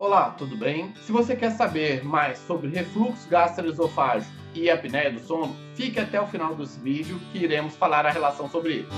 Olá, tudo bem? Se você quer saber mais sobre refluxo gastroesofágico e apneia do sono, fique até o final desse vídeo que iremos falar a relação sobre ele.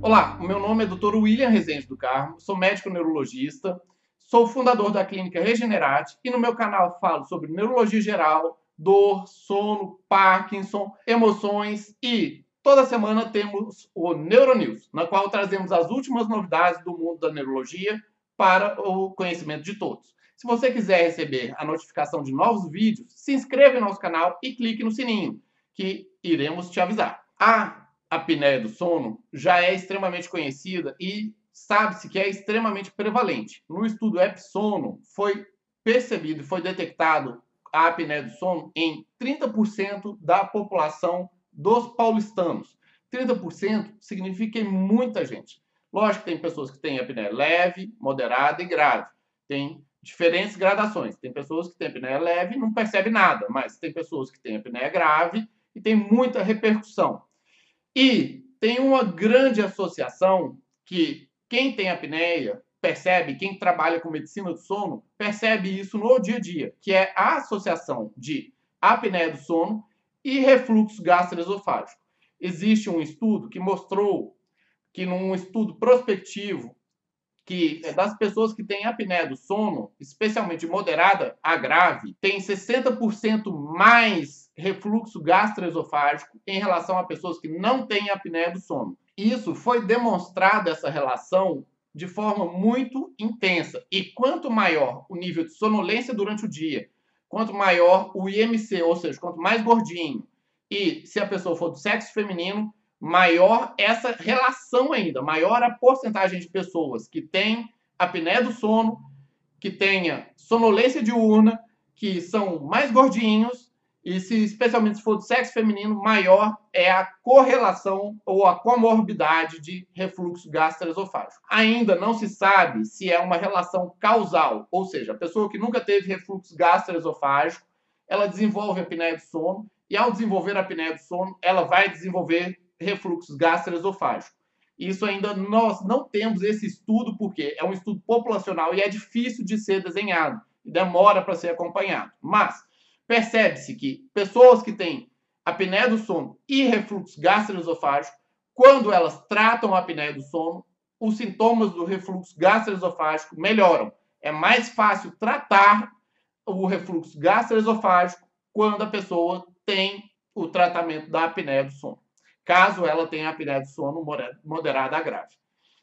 Olá, o meu nome é Dr. William Rezende do Carmo, sou médico neurologista, sou fundador da clínica Regenerate e no meu canal falo sobre neurologia geral, dor, sono, Parkinson, emoções e Toda semana temos o Neuronews, na qual trazemos as últimas novidades do mundo da neurologia para o conhecimento de todos. Se você quiser receber a notificação de novos vídeos, se inscreva no nosso canal e clique no sininho, que iremos te avisar. A apneia do sono já é extremamente conhecida e sabe-se que é extremamente prevalente. No estudo Epsono foi percebido e foi detectado a apneia do sono em 30% da população dos paulistanos. 30% significa muita gente. Lógico que tem pessoas que têm apneia leve, moderada e grave. Tem diferentes gradações. Tem pessoas que têm apneia leve e não percebe nada, mas tem pessoas que têm apneia grave e tem muita repercussão. E tem uma grande associação que quem tem apneia percebe, quem trabalha com medicina do sono, percebe isso no dia a dia, que é a associação de apneia do sono e refluxo gastroesofágico. Existe um estudo que mostrou que num estudo prospectivo que é das pessoas que têm apneia do sono, especialmente moderada a grave, tem 60% mais refluxo gastroesofágico em relação a pessoas que não têm apneia do sono. Isso foi demonstrado essa relação de forma muito intensa. E quanto maior o nível de sonolência durante o dia, quanto maior o IMC, ou seja, quanto mais gordinho, e se a pessoa for do sexo feminino, maior essa relação ainda, maior a porcentagem de pessoas que têm apneia do sono, que tenha sonolência diurna, que são mais gordinhos e se especialmente se for do sexo feminino, maior é a correlação ou a comorbidade de refluxo gastroesofágico. Ainda não se sabe se é uma relação causal, ou seja, a pessoa que nunca teve refluxo gastroesofágico, ela desenvolve a apneia do sono e ao desenvolver a apneia do sono, ela vai desenvolver refluxo gastroesofágico. Isso ainda nós não temos esse estudo porque é um estudo populacional e é difícil de ser desenhado demora para ser acompanhado. Mas percebe-se que pessoas que têm apneia do sono e refluxo gastroesofágico, quando elas tratam a apneia do sono, os sintomas do refluxo gastroesofágico melhoram. É mais fácil tratar o refluxo gastroesofágico quando a pessoa tem o tratamento da apneia do sono, caso ela tenha apneia do sono moderada a grave.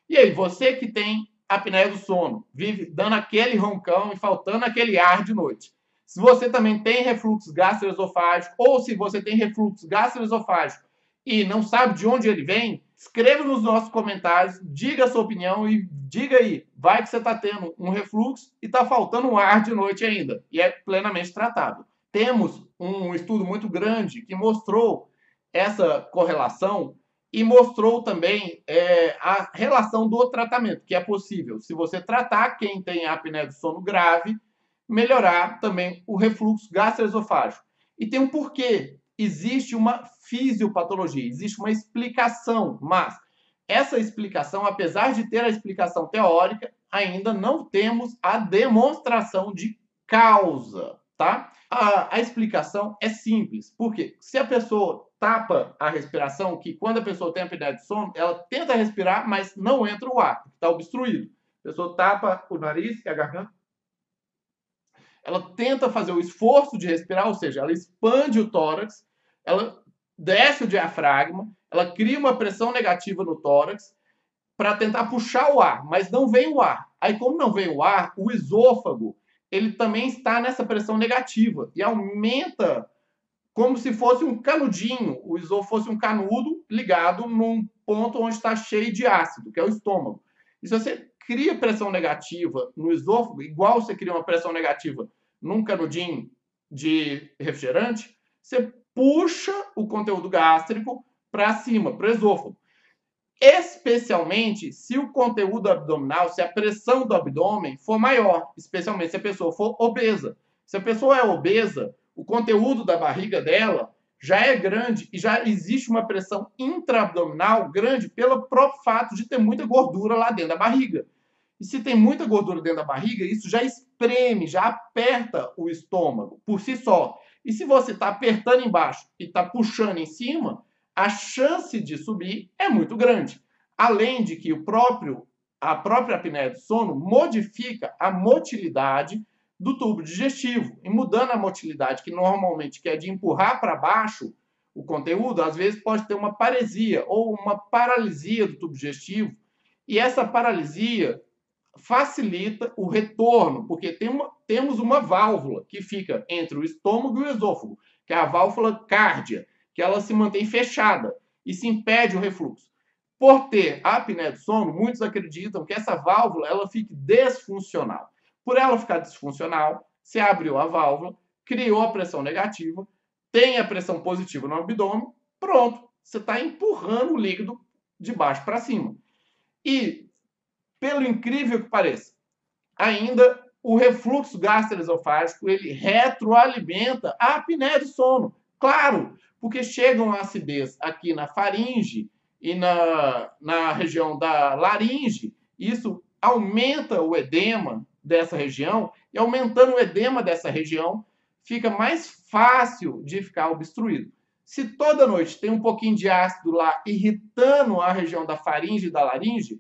E aí, você que tem apneia do sono, vive dando aquele roncão e faltando aquele ar de noite. Se você também tem refluxo gastroesofágico ou se você tem refluxo gastroesofágico e não sabe de onde ele vem, escreva nos nossos comentários, diga a sua opinião e diga aí, vai que você está tendo um refluxo e está faltando um ar de noite ainda e é plenamente tratável. Temos um estudo muito grande que mostrou essa correlação e mostrou também é, a relação do tratamento, que é possível. Se você tratar quem tem apneia do sono grave, melhorar também o refluxo gastroesofágico. E tem um porquê. Existe uma fisiopatologia, existe uma explicação, mas essa explicação, apesar de ter a explicação teórica, ainda não temos a demonstração de causa, tá? A, a explicação é simples, porque se a pessoa tapa a respiração, que quando a pessoa tem apneia de sono, ela tenta respirar, mas não entra o ar, está obstruído. A pessoa tapa o nariz e a garganta, ela tenta fazer o esforço de respirar, ou seja, ela expande o tórax, ela desce o diafragma, ela cria uma pressão negativa no tórax para tentar puxar o ar, mas não vem o ar. Aí, como não vem o ar, o esôfago ele também está nessa pressão negativa e aumenta como se fosse um canudinho, o esôfago fosse um canudo ligado num ponto onde está cheio de ácido, que é o estômago. E se você cria pressão negativa no esôfago, igual você cria uma pressão negativa num canudinho de refrigerante, você puxa o conteúdo gástrico para cima, para o esôfago. Especialmente se o conteúdo abdominal, se a pressão do abdômen for maior, especialmente se a pessoa for obesa. Se a pessoa é obesa, o conteúdo da barriga dela já é grande e já existe uma pressão intraabdominal grande pelo próprio fato de ter muita gordura lá dentro da barriga. E se tem muita gordura dentro da barriga, isso já espreme, já aperta o estômago por si só. E se você está apertando embaixo e está puxando em cima, a chance de subir é muito grande. Além de que o próprio, a própria apneia do sono modifica a motilidade do tubo digestivo. E mudando a motilidade, que normalmente quer de empurrar para baixo o conteúdo, às vezes pode ter uma paresia ou uma paralisia do tubo digestivo. E essa paralisia facilita o retorno, porque tem uma, temos uma válvula que fica entre o estômago e o esôfago, que é a válvula cárdia, que ela se mantém fechada e se impede o refluxo. Por ter apneia do sono, muitos acreditam que essa válvula ela fique desfuncional. Por ela ficar disfuncional, se abriu a válvula, criou a pressão negativa, tem a pressão positiva no abdômen, pronto, você está empurrando o líquido de baixo para cima. E, pelo incrível que pareça, ainda o refluxo gastroesofágico ele retroalimenta a apneia do sono. Claro, porque chega uma acidez aqui na faringe e na, na região da laringe, isso aumenta o edema dessa região, e aumentando o edema dessa região, fica mais fácil de ficar obstruído. Se toda noite tem um pouquinho de ácido lá irritando a região da faringe e da laringe,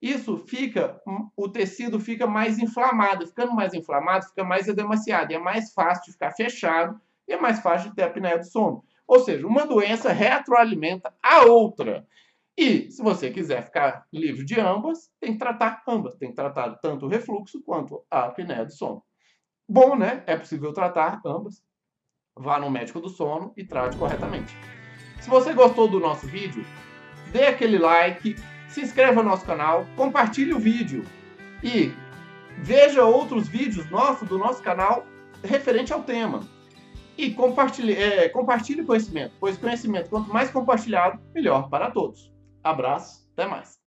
isso fica, o tecido fica mais inflamado. Ficando mais inflamado, fica mais edemaciado. E é mais fácil de ficar fechado e é mais fácil de ter apneia do sono. Ou seja, uma doença retroalimenta a outra. E se você quiser ficar livre de ambas, tem que tratar ambas. Tem que tratar tanto o refluxo quanto a apneia do sono. Bom, né? É possível tratar ambas. Vá no médico do sono e trate corretamente. Se você gostou do nosso vídeo, dê aquele like, se inscreva no nosso canal, compartilhe o vídeo e veja outros vídeos nossos do nosso canal referente ao tema. E compartilhe, é, compartilhe conhecimento, pois conhecimento, quanto mais compartilhado, melhor para todos. Abraço, até mais.